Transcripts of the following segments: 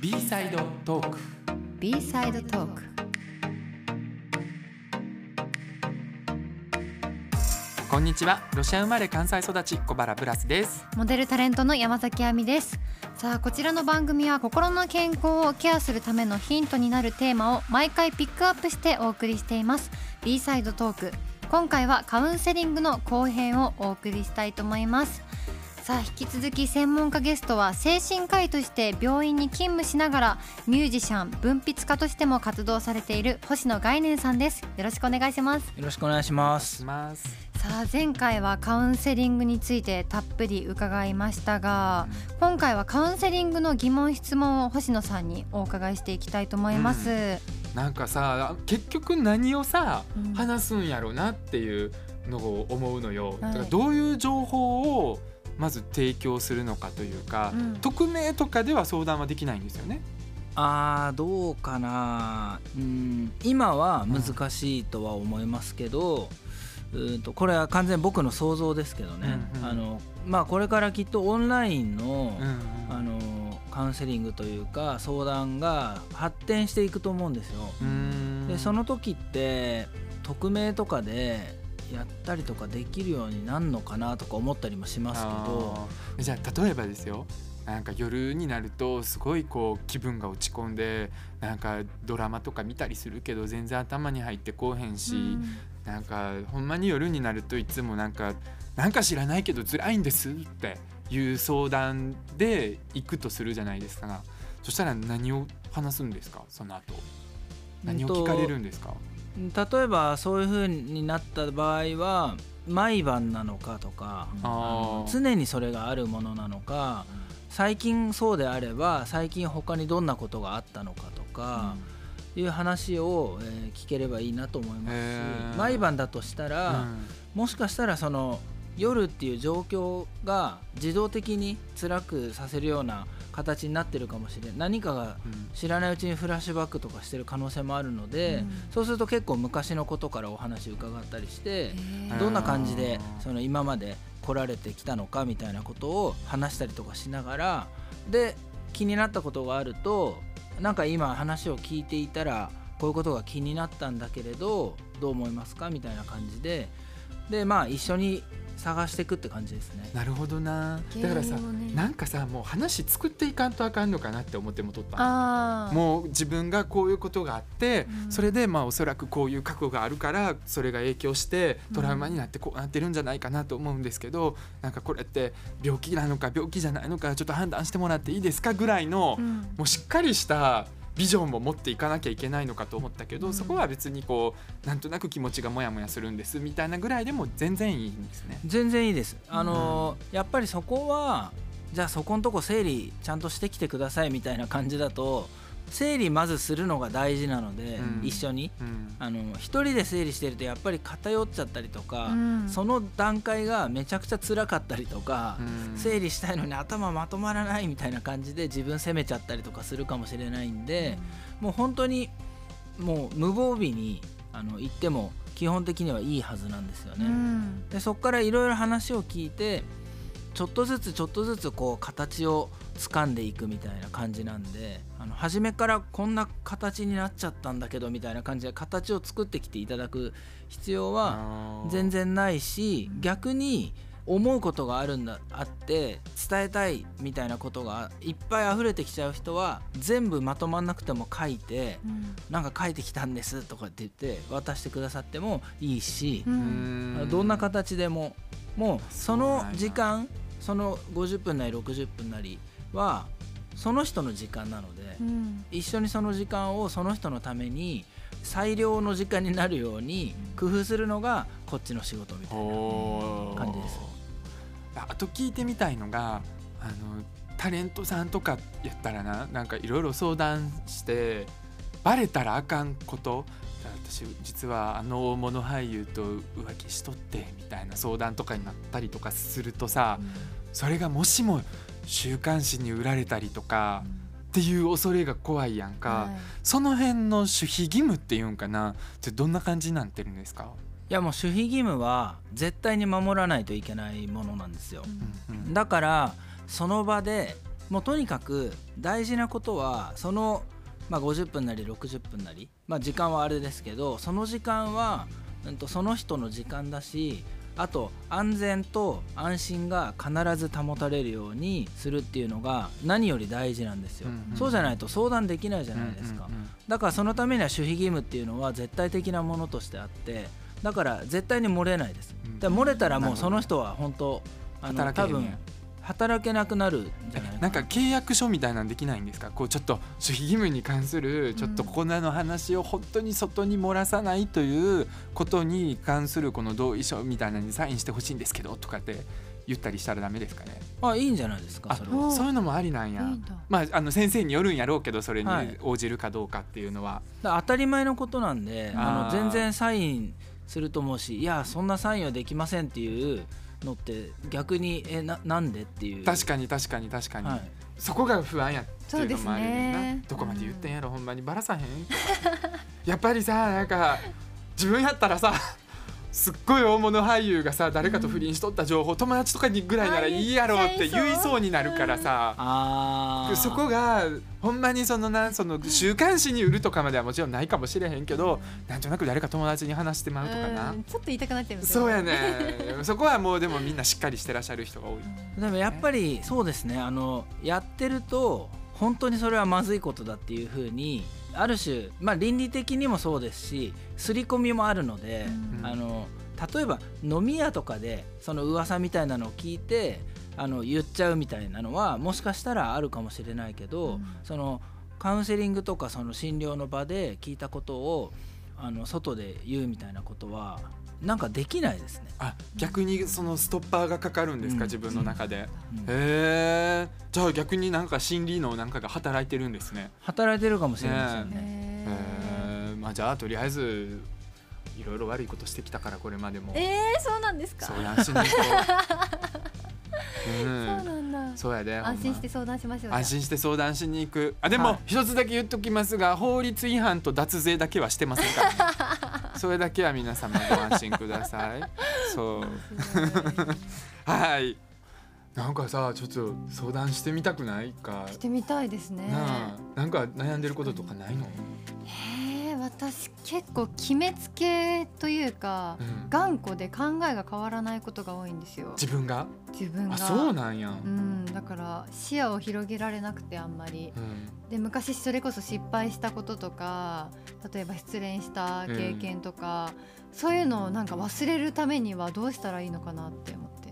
B サイドトーク B サイドトークこんにちは。ロシア生まれ関西育ち小原ブラスです。モデルタレントの山崎亜美です。さあこちらの番組は心の健康をケアするためのヒントになるテーマを毎回ピックアップしてお送りしています。B サイドトーク今回はカウンセリングの後編をお送りしたいと思いますさあ引き続き専門家ゲストは精神科医として病院に勤務しながらミュージシャン文筆家としても活動されている星野概念さんです。よろしくお願いします。よろしくお願いします。します。さあ前回はカウンセリングについてたっぷり伺いましたが今回はカウンセリングの疑問質問を星野さんにお伺いしていきたいと思います、なんかさ結局何をさ、うん。話すんやろなっていうのを思うのよ、はい。だからどういう情報をまず提供するのかというか、うん。匿名とかでは相談はできないんですよね。あーどうかな。うん今は難しいとは思いますけど、うーんとこれは完全に僕の想像ですけどね、うんうん。あのまあこれからきっとオンラインの、うんあのカウンセリングというか相談が発展していくと思うんですよ。うん。でその時って匿名とかでやったりとかできるようになるのかなとか思ったりもしますけど。じゃあ例えばですよ。なんか夜になるとすごいこう気分が落ち込んでなんかドラマとか見たりするけど全然頭に入ってこうへんし、うん。なんかほんまに夜になるといつもなんかなんか知らないけど辛いんですっていう相談で行くとするじゃないですか。そしたら何を話すんですか？その後。何を聞かれるんですか、例えばそういう風になった場合は毎晩なのかとか、常にそれがあるものなのか最近そうであれば最近他にどんなことがあったのかとか、いう話を、えー聞ければいいなと思いますし毎晩だとしたら、もしかしたらその夜っていう状況が自動的に辛くさせるような形になってるかもしれない何かが知らないうちにフラッシュバックとかしてる可能性もあるので、うん。そうすると結構昔のことからお話伺ったりしてどんな感じでその今まで来られてきたのかみたいなことを話したりとかしながらで気になったことがあるとなんか今話を聞いていたらこういうことが気になったんだけれどどう思いますかみたいな感じででまあ一緒に探していくって感じですね。なるほどな。だからさねなんかさもう話作っていかんとあかんのかなって思ってもとったあー。もう自分がこういうことがあって、うん。それでまあおそらくこういう過去があるからそれが影響してトラウマになってこうなってるんじゃないかなと思うんですけど、なんかこれって病気なのか病気じゃないのかちょっと判断してもらっていいですかぐらいの、うん。もうしっかりしたビジョンも持っていかなきゃいけないのかと思ったけど、うん。そこは別にこうなんとなく気持ちがモヤモヤするんですみたいなぐらいでも全然いいんですね。全然いいです。あのーやっぱりそこはじゃあそこのとこ整理ちゃんとしてきてくださいみたいな感じだと整理まずするのが大事なので、うん。一緒に。うん。あの一人で整理してるとやっぱり偏っちゃったりとか、うん。その段階がめちゃくちゃ辛かったりとか、うん。整理したいのに頭まとまらないみたいな感じで自分責めちゃったりとかするかもしれないんで、もう本当にもう無防備にあの言っても基本的にはいいはずなんですよね。うん。でそこからいろいろ話を聞いてちょっとずつちょっとずつこう形を掴んでいくみたいな感じなんであの初めからこんな形になっちゃったんだけどみたいな感じで形を作ってきていただく必要は全然ないし逆に思うことがあるんだあって伝えたいみたいなことがいっぱい溢れてきちゃう人は全部まとまんなくても書いてうん。なんか書いてきたんですとかって言って渡してくださってもいいしどんな形でももうその時間その50分なり60分なりはその人の時間なので、うん。一緒にその時間をその人のために最良の時間になるように工夫するのがこっちの仕事みたいな感じです。ああと聞いてみたいのがあのタレントさんとかやったらななんかいろいろ相談してバレたらあかんこと私実はあの大物俳優と浮気しとってみたいな相談とかになったりとかするとさそれがもしも週刊誌に売られたりとかっていう恐れが怖いやんか、はい。その辺の守秘義務っていうんかな。ってどんな感じになってるんですか、いやもう守秘義務は絶対に守らないといけないものなんですよ。うんうん。だからその場でもうとにかく大事なことはその、まあ、50分なり60分なり、まあ、時間はあれですけどその時間は、うん、とその人の時間だしあと安全と安心が必ず保たれるようにするっていうのが何より大事なんですよ、うんうんそうじゃないと相談できないじゃないですか、うんうんうんだからそのためには守秘義務っていうのは絶対的なものとしてあってだから絶対に漏れないです、うん。で漏れたらもうその人は本当あの多分働けなくなるんじゃないなんか契約書みたいなんできないんですか？こうちょっと守秘義務に関するちょっとこんなの話を本当に外に漏らさないということに関するこの同意書みたいなのにサインしてほしいんですけどとかって言ったりしたらダメですかね？あいいんじゃないですかあそれそういうのもありなんや。いいんだ。まああの先生によるんやろうけどそれにはい応じるかどうかっていうのは、だから当たり前のことなんであの全然サインすると思うしいやそんなサインはできませんっていうのって逆にえななんでっていう。確かに確かに確かに、はい。そこが不安やっていうのもあるねんなね。どこまで言ってんやろ、ほんまに。バラさへん？やっぱりさなんか自分やったらさすっごい大物俳優がさ誰かと不倫しとった情報、友達とかにぐらいならいいやろって言いそうになるからさ、あー。そこがほんまにそのなその週刊誌に売るとかまではもちろんないかもしれへんけど、なんとなく誰か友達に話してまうとかな、うん。ちょっと言いたくなっちゃいますそうやね。そこはもうでもみんなしっかりしてらっしゃる人が多い。でもやっぱりそうですね。あのやってると本当にそれはまずいことだっていうふうにある種、まあ、倫理的にもそうですし刷り込みもあるので、うん。あの例えば飲み屋とかでその噂みたいなのを聞いてあの言っちゃうみたいなのはもしかしたらあるかもしれないけど、うん。そのカウンセリングとかその診療の場で聞いたことをあの外で言うみたいなことはなんかできないですね。あ逆にそのストッパーがかかるんですか、うん。自分の中で。うん。へえじゃあ逆になんか心理のなんかが働いてるんですね。働いてるかもしれませんね。へへえまあじゃあとりあえずいろいろ悪いことしてきたからこれまでも。ーえー、そうなんですか？相談しに行こう。うそうんなんだ。そうやで安心して相談しましょう安心して相談しに行く。あでも、はい。一つだけ言っときますが法律違反と脱税だけはしてませんから、ね、それだけは皆様ご安心ください。そう。はい。なんかさちょっと相談してみたくない？か。してみたいですね。なんか悩んでることとかないの、へえ私結構決めつけというかうん、頑固で考えが変わらないことが多いんですよ。自分が？自分が。あそうなんや、うん。だから視野を広げられなくてあんまり。うん。で昔それこそ失敗したこととか例えば失恋した経験とか、そういうのをなんか忘れるためにはどうしたらいいのかなって思って。え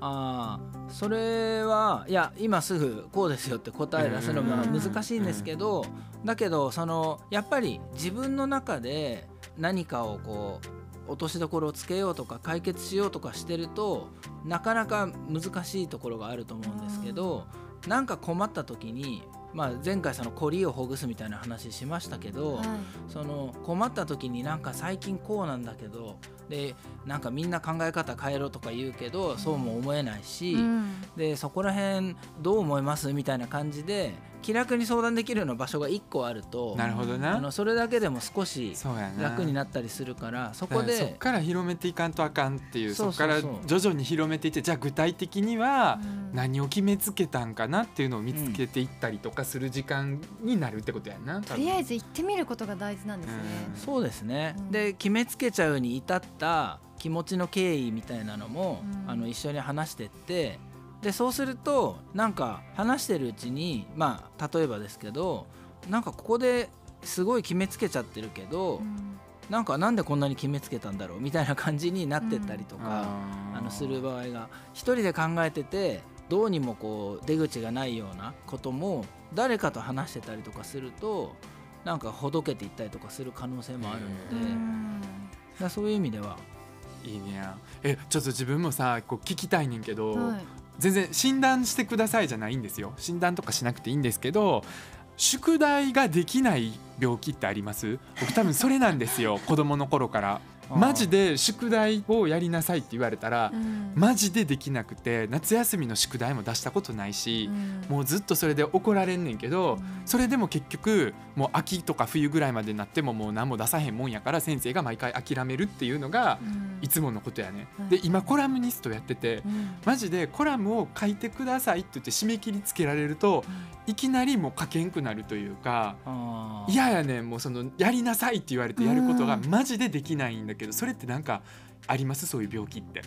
ああそれはいや今すぐこうですよって答え出すのがうん難しいんですけどだけどそのやっぱり自分の中で何かをこう落としどころをつけようとか解決しようとかしてるとなかなか難しいところがあると思うんですけどなんか困った時に、まあ、前回そのコリをほぐすみたいな話しましたけど、はい。その困った時になんか最近こうなんだけどでなんかみんな考え方変えろとか言うけどそうも思えないし、うん。でそこら辺どう思いますみたいな感じで気楽に相談できるような場所が1個あるとなるほどあなのそれだけでも少し楽になったりするからそこだからそっでから広めていかんとあかんっていうそそうそう。そうっから徐々に広めていってじゃあ具体的にはうん。何を決めつけたんかなっていうのを見つけていったりとかする時間になるってことやんなとりあえず行ってみることが大事なんですね。うん。そうですね、うん。で決めつけちゃうに至った気持ちの経緯みたいなのも、うん。あの一緒に話してってでそうするとなんか話してるうちにまあ例えばですけどなんかここですごい決めつけちゃってるけど、うん。なんかなんでこんなに決めつけたんだろうみたいな感じになってったりとか、あーあのする場合が一人で考えててどうにもこう出口がないようなことも誰かと話してたりとかするとなんかほどけていったりとかする可能性もあるので、だからそういう意味では。いいね。えちょっと自分もさこう聞きたいねんけど、はい全然診断してくださいじゃないんですよ。診断とかしなくていいんですけど宿題ができない病気ってあります？僕多分それなんですよ。子供の頃から。マジで宿題をやりなさいって言われたらうん。マジでできなくて夏休みの宿題も出したことないしうん。もうずっとそれで怒られんねんけどうん。それでも結局もう秋とか冬ぐらいまでになってももう何も出さへんもんやから先生が毎回諦めるっていうのがうん。いつものことやねうん。で今コラムニストやっててうん。マジでコラムを書いてくださいって言って締め切りつけられるといきなりもう書けんくなるというか嫌やねんもうそのやりなさいって言われてやることがうん。マジでできないんだけどそれってなんかあります？そういう病気って。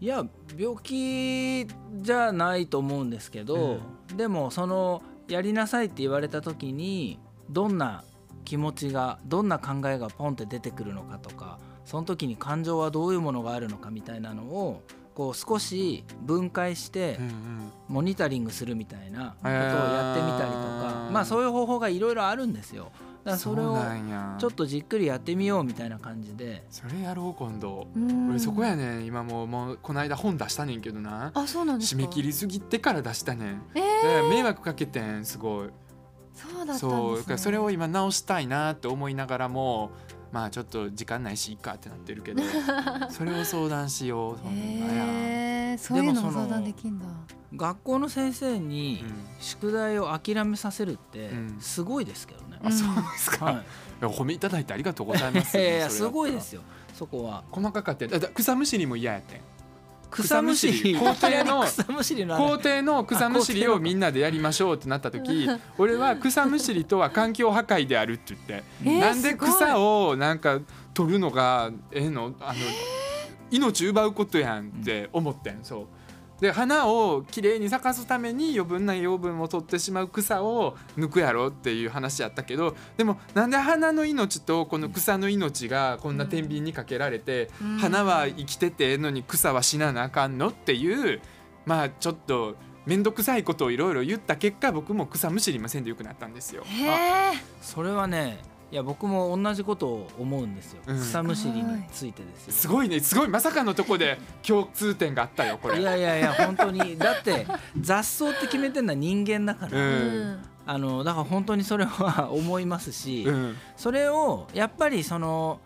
いや病気じゃないと思うんですけど、でもそのやりなさいって言われた時にどんな気持ちがどんな考えがポンって出てくるのかとかその時に感情はどういうものがあるのかみたいなのをこう少し分解してうんうんモニタリングするみたいなことをやってみたりとか、まあそういう方法がいろいろあるんですよ。だそれをちょっとじっくりやってみようみたいな感じで。それやろう今度、うん。俺そこやねん。今もうもうこの間本出したねんけどな。あそうなんですか。締め切りすぎてから出したねん。えでー、迷惑かけてんすごい。そうだったんです、ね、そうそれを今直したいなって思いながらもまあちょっと時間ないしいいかってなってるけど それを相談しようほんまや、えー、そういうのもでもその相談できんだ。学校の先生にうん。宿題を諦めさせるってうん。すごいですけどね。あそうですか、はい。いやお褒めいただいてありがとうございます。いやいやすごいですよ。そこは。細かかってだだ草むしりも嫌やってん草むしり。校庭の草むしりの校庭の草むしりをみんなでやりましょうってなった時 俺は草むしりとは環境破壊であるって言って、えーなんで草をなんか取るのがええの？あの命奪うことやんって思ってんそうで花をきれいに咲かすために余分な養分を取ってしまう草を抜くやろっていう話やったけどでもなんで花の命とこの草の命がこんな天秤にかけられて、うん花は生きててええのに草は死ななあかんのっていうまあちょっと面倒くさいことをいろいろ言った結果僕も草むしりませんでよくなったんですよ。それはねいや僕も同じことを思うんですよ、うん。草むしりについてですよ。すごいね。すごい。まさかのとこで共通点があったよこれ。いやいやいや本当に。だって雑草って決めてるのは人間だから、うん。あのだから本当にそれは思いますし、うん。それをやっぱりその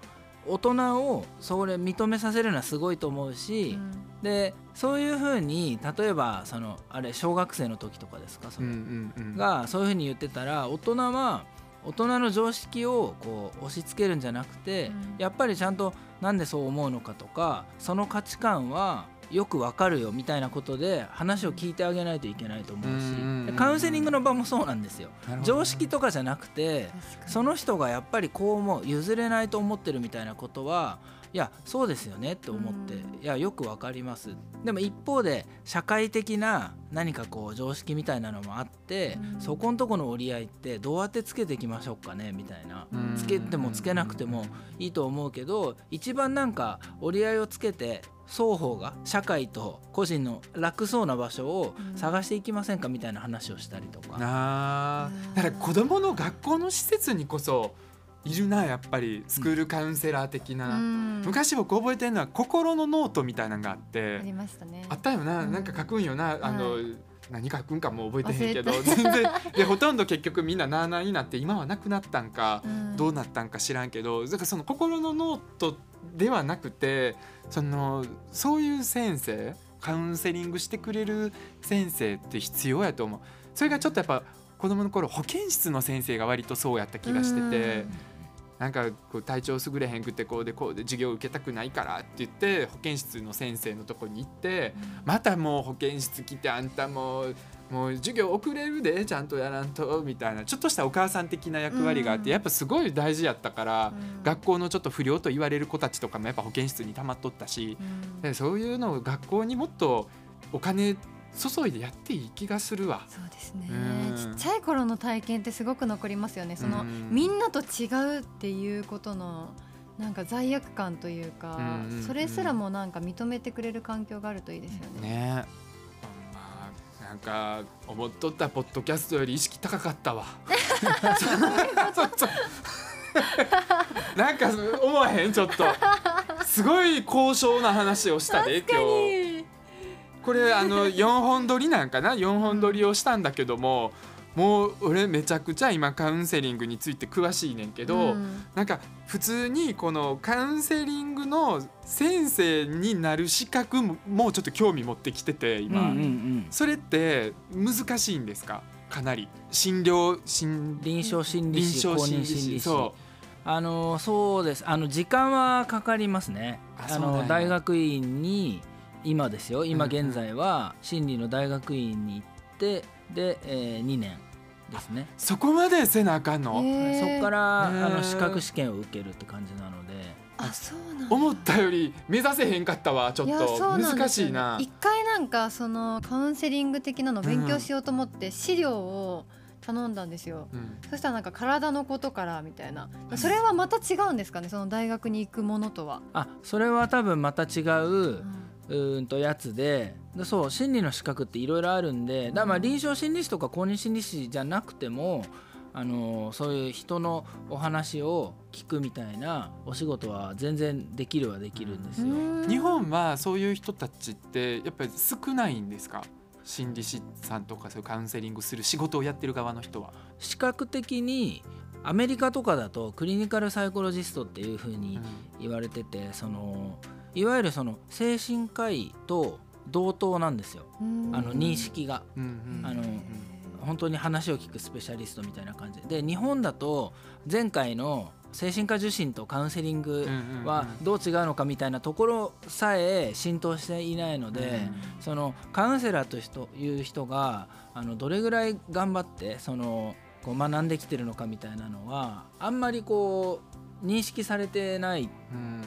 大人をそれ認めさせるのはすごいと思うし、でそういうふうに例えばそのあれ小学生の時とかですかそうんれ、うんうん。がそういうふうに言ってたら大人は大人の常識をこう押し付けるんじゃなくて、うん。やっぱりちゃんとなんでそう思うのかとかその価値観はよくわかるよみたいなことで話を聞いてあげないといけないと思うし、うんでカウンセリングの場もそうなんですよ。常識とかじゃなくてその人がやっぱりこう思う譲れないと思ってるみたいなことはいやそうですよねって思って、うん。いやよくわかります。でも一方で社会的な何かこう常識みたいなのもあって、うん。そこんとこの折り合いってどうやってつけていきましょうかねみたいな、うん。つけてもつけなくてもいいと思うけど一番なんか折り合いをつけて双方が社会と個人の楽そうな場所を探していきませんかみたいな話をしたりとか。なあだから子供の学校の施設にこそいるなやっぱりスクールカウンセラー的な、うん。昔僕覚えてるのは心のノートみたいなのがあってありましたね。あったよな、うん。なんか書くんよな。あの、は何書くんかもう覚えてへんけど忘全然。でほとんど結局みんななあなあになって今はなくなったんか、うん。どうなったんか知らんけどだからその心のノートではなくてそのそういう先生カウンセリングしてくれる先生って必要やと思う。それがちょっとやっぱ子供の頃保健室の先生が割とそうやった気がしてて、なんかこう体調優れへんくてこうでこうで授業受けたくないからって言って保健室の先生のとこに行ってまたもう保健室来てあんたもうもう授業遅れるでちゃんとやらんとみたいなちょっとしたお母さん的な役割があっうん。てやっぱすごい大事やったからうん。学校のちょっと不良と言われる子たちとかもやっぱ保健室に溜まっとったしそういうのを学校にもっとお金注いでやっていい気がするわ。そうですね。うん。ちっちゃい頃の体験ってすごく残りますよね。そのうんみんなと違うっていうことのなんか罪悪感というかうんそれすらもなんか認めてくれる環境があるといいですよね。ね。えまあなんか思っとったポッドキャストより意識高かったわ。なんか思わへん？ちょっと。すごい高尚な話をしたで今日これあの 4本撮りなんかな？4本撮りをしたんだけどももう俺めちゃくちゃ今カウンセリングについて詳しいねんけど、うん。なんか普通にこのカウンセリングの先生になる資格ももうちょっと興味持ってきてて今、うんうんうん。それって難しいんですか？かなり。診療診臨床心理臨士公床心理認心理士。士そあのそうです。あの時間はかかりますね。あの大学院に今ですよ。今現在は心理の大学院に行ってで、えー、2年ですね。うそこまでせなあかんの、へー。そこからあの資格試験を受けるって感じなので。あそうなんだ。思ったより目指せへんかったわちょっと。難しいな。一回なんかそのカウンセリング的なの勉強しようと思って資料を頼んだんですよ、うん。そしたらなんか体のことからみたいな。それはまた違うんですかね？その大学に行くものとは、あそれは多分また違ううんうーんとやつででそう心理の資格っていろいろあるんでだからまあ臨床心理士とか公認心理士じゃなくてもあのそういう人のお話を聞くみたいなお仕事は全然できるはできるんですよ。うん日本はそういう人たちってやっぱり少ないんですか？心理師さんとかそういうカウンセリングする仕事をやってる側の人は。視覚的にアメリカとかだとクリニカルサイコロジストっていうふうに言われててそのいわゆるその精神科医と同等なんですよ。うん。あの認識が。あの本当に話を聞くスペシャリストみたいな感じ。でで日本だと前回の精神科受診とカウンセリングはどう違うのかみたいなところさえ浸透していないので、そのカウンセラーと人いう人があのどれぐらい頑張ってそのこう学んできてるのかみたいなのはあんまりこう認識されてない。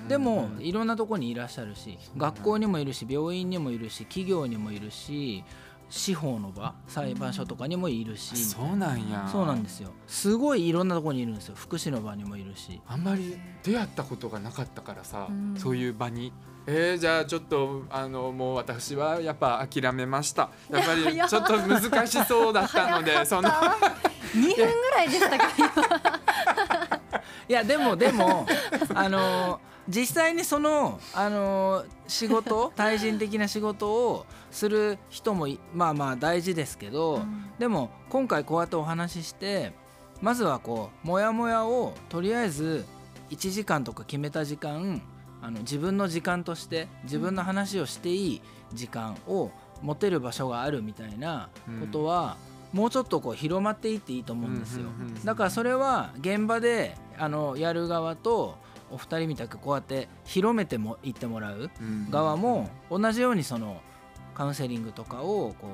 でもいろんなとこにいらっしゃるし学校にもいるし病院にもいるし企業にもいるし司法の場裁判所とかにもいるし。そうなんや。そうなんですよ。すごいいろんなとこにいるんですよ。福祉の場にもいるし。あんまり出会ったことがなかったからさ、うん。そういう場に。えー、じゃあちょっとあのもう私はやっぱ諦めました。やっぱりちょっと難しそうだったのでその2 分ぐらいでしたかいやでもでもあの実際にそのあの仕事対人的な仕事をする人もいまあまあ大事ですけど、でも今回こうやってお話ししてまずはこうモヤモヤをとりあえず1時間とか決めた時間あの自分の時間として自分の話をしていい時間を持てる場所があるみたいなことは、もうちょっとこう広まっていっていいと思うんですよ。だからそれは現場であのやる側とお二人みたくこうやって広めてもいってもらう側も同じようにそのカウンセリングとかをこ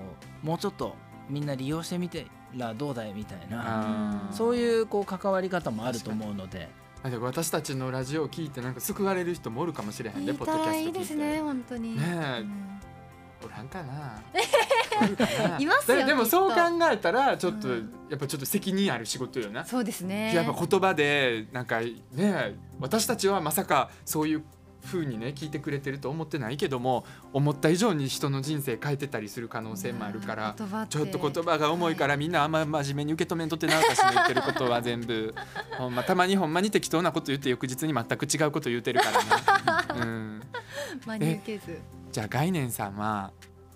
うもうちょっとみんな利用してみてらどうだいみたいなそういうこう関わり方もあると思うので。私たちのラジオを聞いてなんか救われる人もおるかもしれへんねポッドキャスト聞いいですね本当に。ねえ。うん。おらんかな いますよででもそう考えたらちょっと、うん。やっぱちょっと責任ある仕事よな、そうですね。やっぱ言葉でなんかね私たちはまさかそういう風にね聞いてくれてると思ってないけども思った以上に人の人生変えてたりする可能性もあるから言葉って。ちょっと言葉が重いからみんなあんま真面目に受け止めんとってな私の言ってることは全部 ほんまたまにほんまに適当なこと言って翌日に全く違うこと言ってるからね、うん、真に受けず。じゃあ概念さんは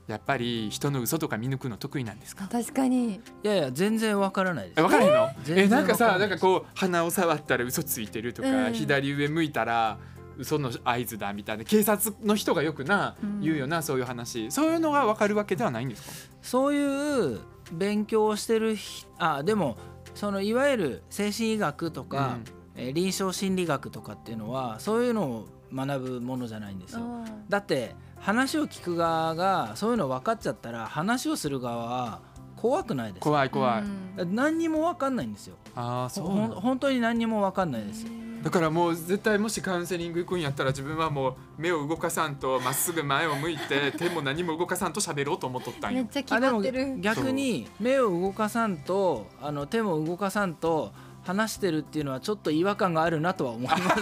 やっぱり人の嘘とか見抜くの得意なんですか？確かに。いやいや全然わからないです。え分からへんの？えなんかさなんかこう鼻を触ったら嘘ついてるとか、うん。左上向いたら嘘の合図だみたいな警察の人がよくな、うん。言うよなそういう話。そういうのが分かるわけではないんですか？そういう勉強をしてるひあでもそのいわゆる精神医学とか、えー臨床心理学とかっていうのはそういうのを学ぶものじゃないんですよ。だって話を聞く側がそういうの分かっちゃったら話をする側は怖くないです。か怖い怖い、うん。何にも分かんないんですよ。ああそう本当に何にも分かんないです。だからもう絶対もしカウンセリング行くんやったら自分はもう目を動かさんとまっすぐ前を向いて 手も何も動かさんと喋ろうと思っとったんよ。めっちゃ決まってる逆に目を動かさんとあの手も動かさんと話してるっていうのはちょっと違和感があるなとは思います。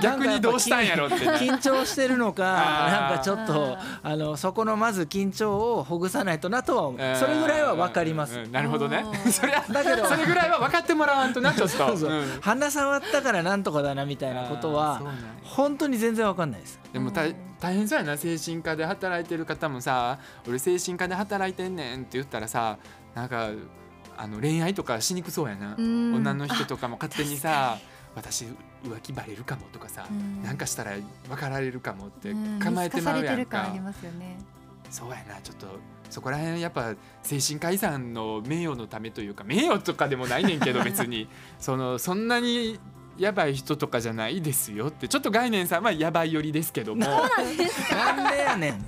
逆にどうしたんやろってね。緊張してるのかなんかちょっとああのそこのまず緊張をほぐさないとなとは思う。それぐらいは分かります。なるほどね。それはだけどそれぐらいは分かってもらわんとなちょっと。鼻触ったからなんとかだなみたいなことは本当に全然分かんないです。でも大大変そうやな。精神科で働いてる方もさ俺精神科で働いてんねんって言ったらさなんかあの恋愛とかしにくそうやな、うん。女の人とかも勝手にさ私浮気バレるかもとかさ、うん。なんかしたら分かられるかもってうん構えてまうやんか。そうやなちょっとそこら辺やっぱ精神科医さんの名誉のためというか名誉とかでもないねんけど別に。そのそんなにやばい人とかじゃないですよってちょっと概念さんはやばい寄りですけども。なんでやねん。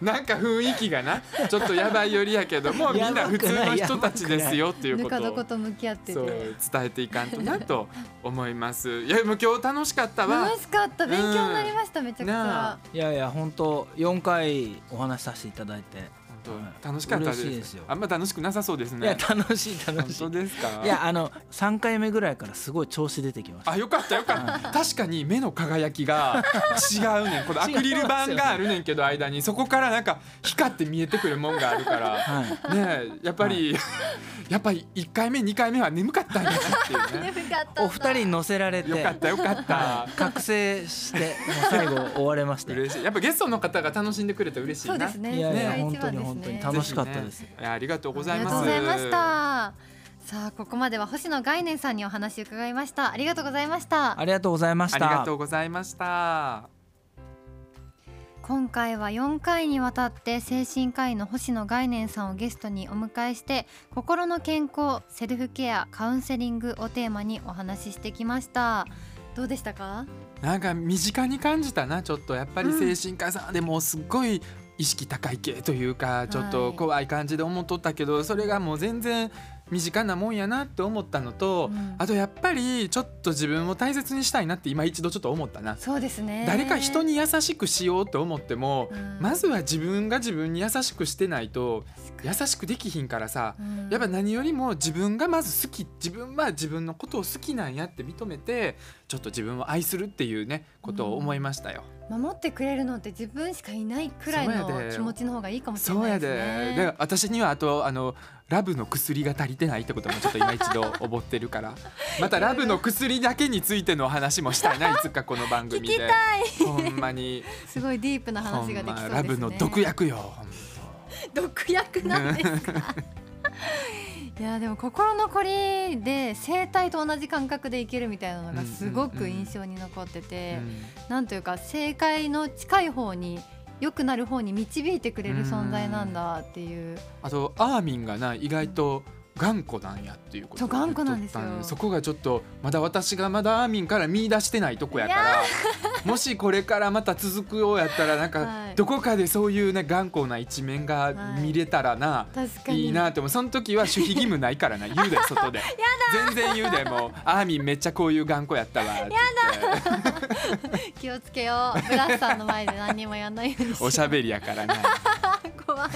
なんか雰囲気がなちょっとやばい寄りやけどもみんな普通の人たちですよっていうぬことをか床と向き合ってそうて伝えていかんとなと思います。いやもう今日楽しかったわ。楽。しかった。勉強になりましためちゃくちなゃあ。いやいや本当4回お話しさせていただいて本当楽しかったです。嬉しいですよあんま楽しくなさそうですね。いや楽しい楽本しい当ですか？いやあの3回目ぐらいからすごい調子出てきましたあよかったよかった。確かに目の輝きが違うねん。このアクリル板があるねんけど間にそこからなんか光って見えてくるもんがあるから。はいねえやっぱり、やっぱり1回目2回目は眠かったんやなっていうね。眠かったお二人に乗せられてよかったよかったはい。覚醒してもう最後終われました嬉しい。やっぱゲストの方が楽しんでくれて嬉しいな。そうですねいやいやそれが本当に一番ですね本当に楽しかったです。ね。ありがとうございます。ありがとうございました。さあここまでは星野概念さんにお話伺いました。ありがとうございました。ありがとうございました。ありがとうございました。今回は4回にわたって精神科医の星野概念さんをゲストにお迎えして心の健康セルフケアカウンセリングをテーマにお話ししてきました。どうでしたか？なんか身近に感じたなちょっと。やっぱり精神科医さんでもうすっごい意識高い系というかちょっと怖い感じで思っとったけど、それがもう全然身近なもんやなって思ったのと、うん。あとやっぱりちょっと自分を大切にしたいなって今一度ちょっと思ったな。そうですね。誰か人に優しくしようと思っても、うん。まずは自分が自分に優しくしてないと優しくできひんからさ、うん。やっぱ何よりも自分がまず好き自分は自分のことを好きなんやって認めてちょっと自分を愛するっていうねことを思いましたよ。守ってくれるのって自分しかいないくらいの気持ちの方がいいかもしれないですでねで。私にはあとあのラブの薬が足りてないってこともちょっと今一度思ってるから。またラブの薬だけについての話もしたいないつかこの番組で。ほんまに。すごいディープなほ話ができそうですね。ラブの毒薬よ 毒薬なんですか？いやでも心のこりで生態と同じ感覚でいけるみたいなのがすごく印象に残ってて、うん。なんというか正解の近い方に良くなる方に導いてくれる存在なんだっていう。あとアーミンがな意外と頑固なんやっていうことそう頑固なんですよ。そこがちょっとまだ私がまだアーミンから見出してないとこやからもしこれからまた続くようやったらなんか、はい。どこかでそういうね頑固な一面が見れたらな、確かに。いいなって思う。その時は守秘義務ないからな。言うで 外で。全然言うでもうアーミンめっちゃこういう頑固やったわって言って。気をつけよう。ブラスさんの前で何にもやんないようにおしゃべりやからな 怖い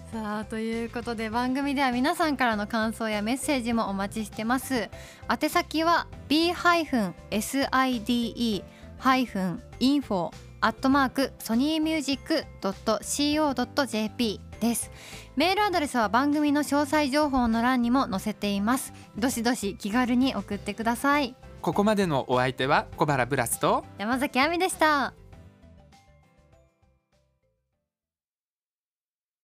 さあということで番組では皆さんからの感想やメッセージもお待ちしてます。宛先は b-side-info アットマークソニーミュージック .co.jp です。メールアドレスは番組の詳細情報の欄にも載せています。どしどし気軽に送ってください。ここまでのお相手は小原ブラスと山崎亜美でした